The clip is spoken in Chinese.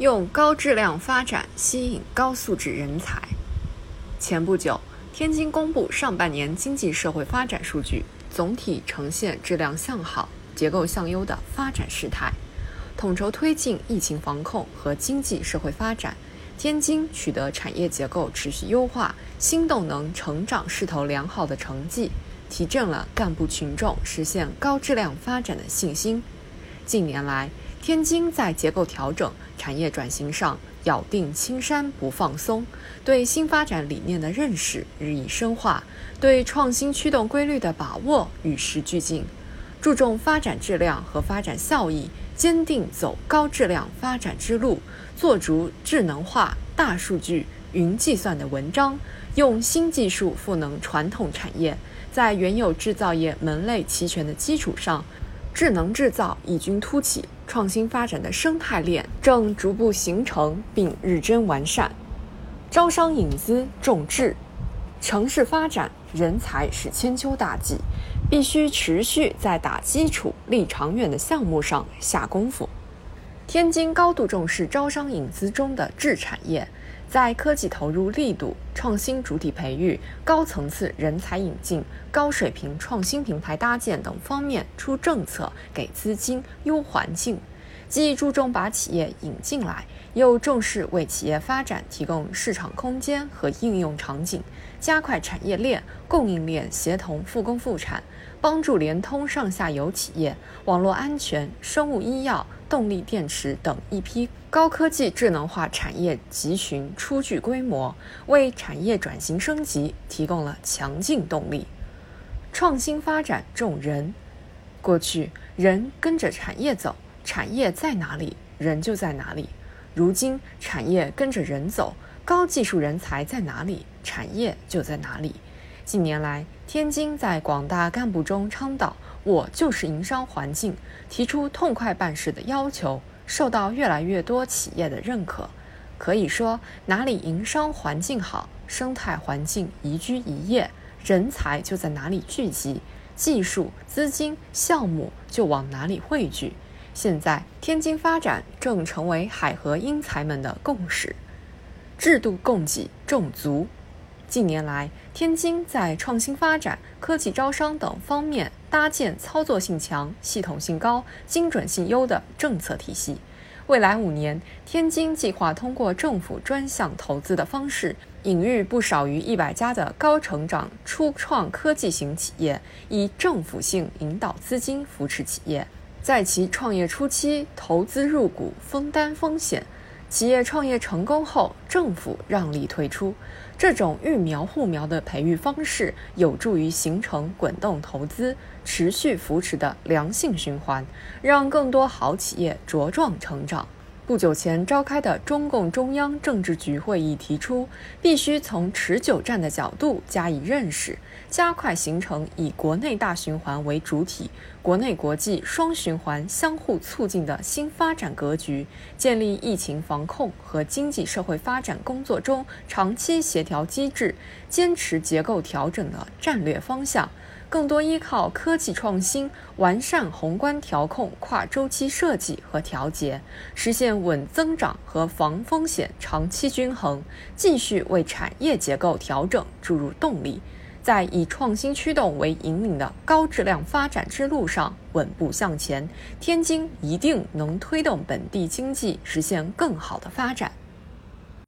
用高质量发展吸引高素质人才。前不久，天津公布上半年经济社会发展数据，总体呈现质量向好、结构向优的发展势态。统筹推进疫情防控和经济社会发展，天津取得产业结构持续优化、新动能成长势头良好的成绩，提振了干部群众实现高质量发展的信心。近年来，天津在结构调整、产业转型上咬定青山不放松，对新发展理念的认识日益深化，对创新驱动规律的把握与时俱进，注重发展质量和发展效益，坚定走高质量发展之路，做足智能化、大数据、云计算的文章，用新技术赋能传统产业，在原有制造业门类齐全的基础上。智能制造异军突起，创新发展的生态链正逐步形成并日臻完善。招商引资重智，城市发展人才是千秋大计，必须持续在打基础、立长远的项目上下功夫。天津高度重视招商引资中的智产业。在科技投入力度、创新主体培育、高层次人才引进、高水平创新平台搭建等方面出政策、给资金、优环境，既注重把企业引进来，又重视为企业发展提供市场空间和应用场景，加快产业链、供应链协同复工复产，帮助联通上下游企业、网络安全、生物医药。动力电池等一批高科技智能化产业集群初具规模，为产业转型升级提供了强劲动力。创新发展重人，过去人跟着产业走，产业在哪里，人就在哪里；如今产业跟着人走，高技术人才在哪里，产业就在哪里。近年来，天津在广大干部中倡导。我就是营商环境，提出痛快办事的要求，受到越来越多企业的认可。可以说，哪里营商环境好，生态环境宜居宜业，人才就在哪里聚集，技术、资金、项目就往哪里汇聚。现在，天津发展正成为海河英才们的共识，制度供给重足。近年来，天津在创新发展、科技招商等方面搭建操作性强、系统性高、精准性优的政策体系。未来五年，天津计划通过政府专项投资的方式，引入不少于一百家的高成长初创科技型企业，以政府性引导资金扶持企业，在其创业初期投资入股，分担风险。企业创业成功后，政府让利退出，这种育苗护苗的培育方式，有助于形成滚动投资、持续扶持的良性循环，让更多好企业茁壮成长。不久前召开的中共中央政治局会议提出，必须从持久战的角度加以认识，加快形成以国内大循环为主体、国内国际双循环相互促进的新发展格局，建立疫情防控和经济社会发展工作中长期协调机制，坚持结构调整的战略方向。更多依靠科技创新，完善宏观调控跨周期设计和调节，实现稳增长和防风险长期均衡。继续为产业结构调整注入动力，在以创新驱动为引领的高质量发展之路上稳步向前。天津一定能推动本地经济实现更好的发展。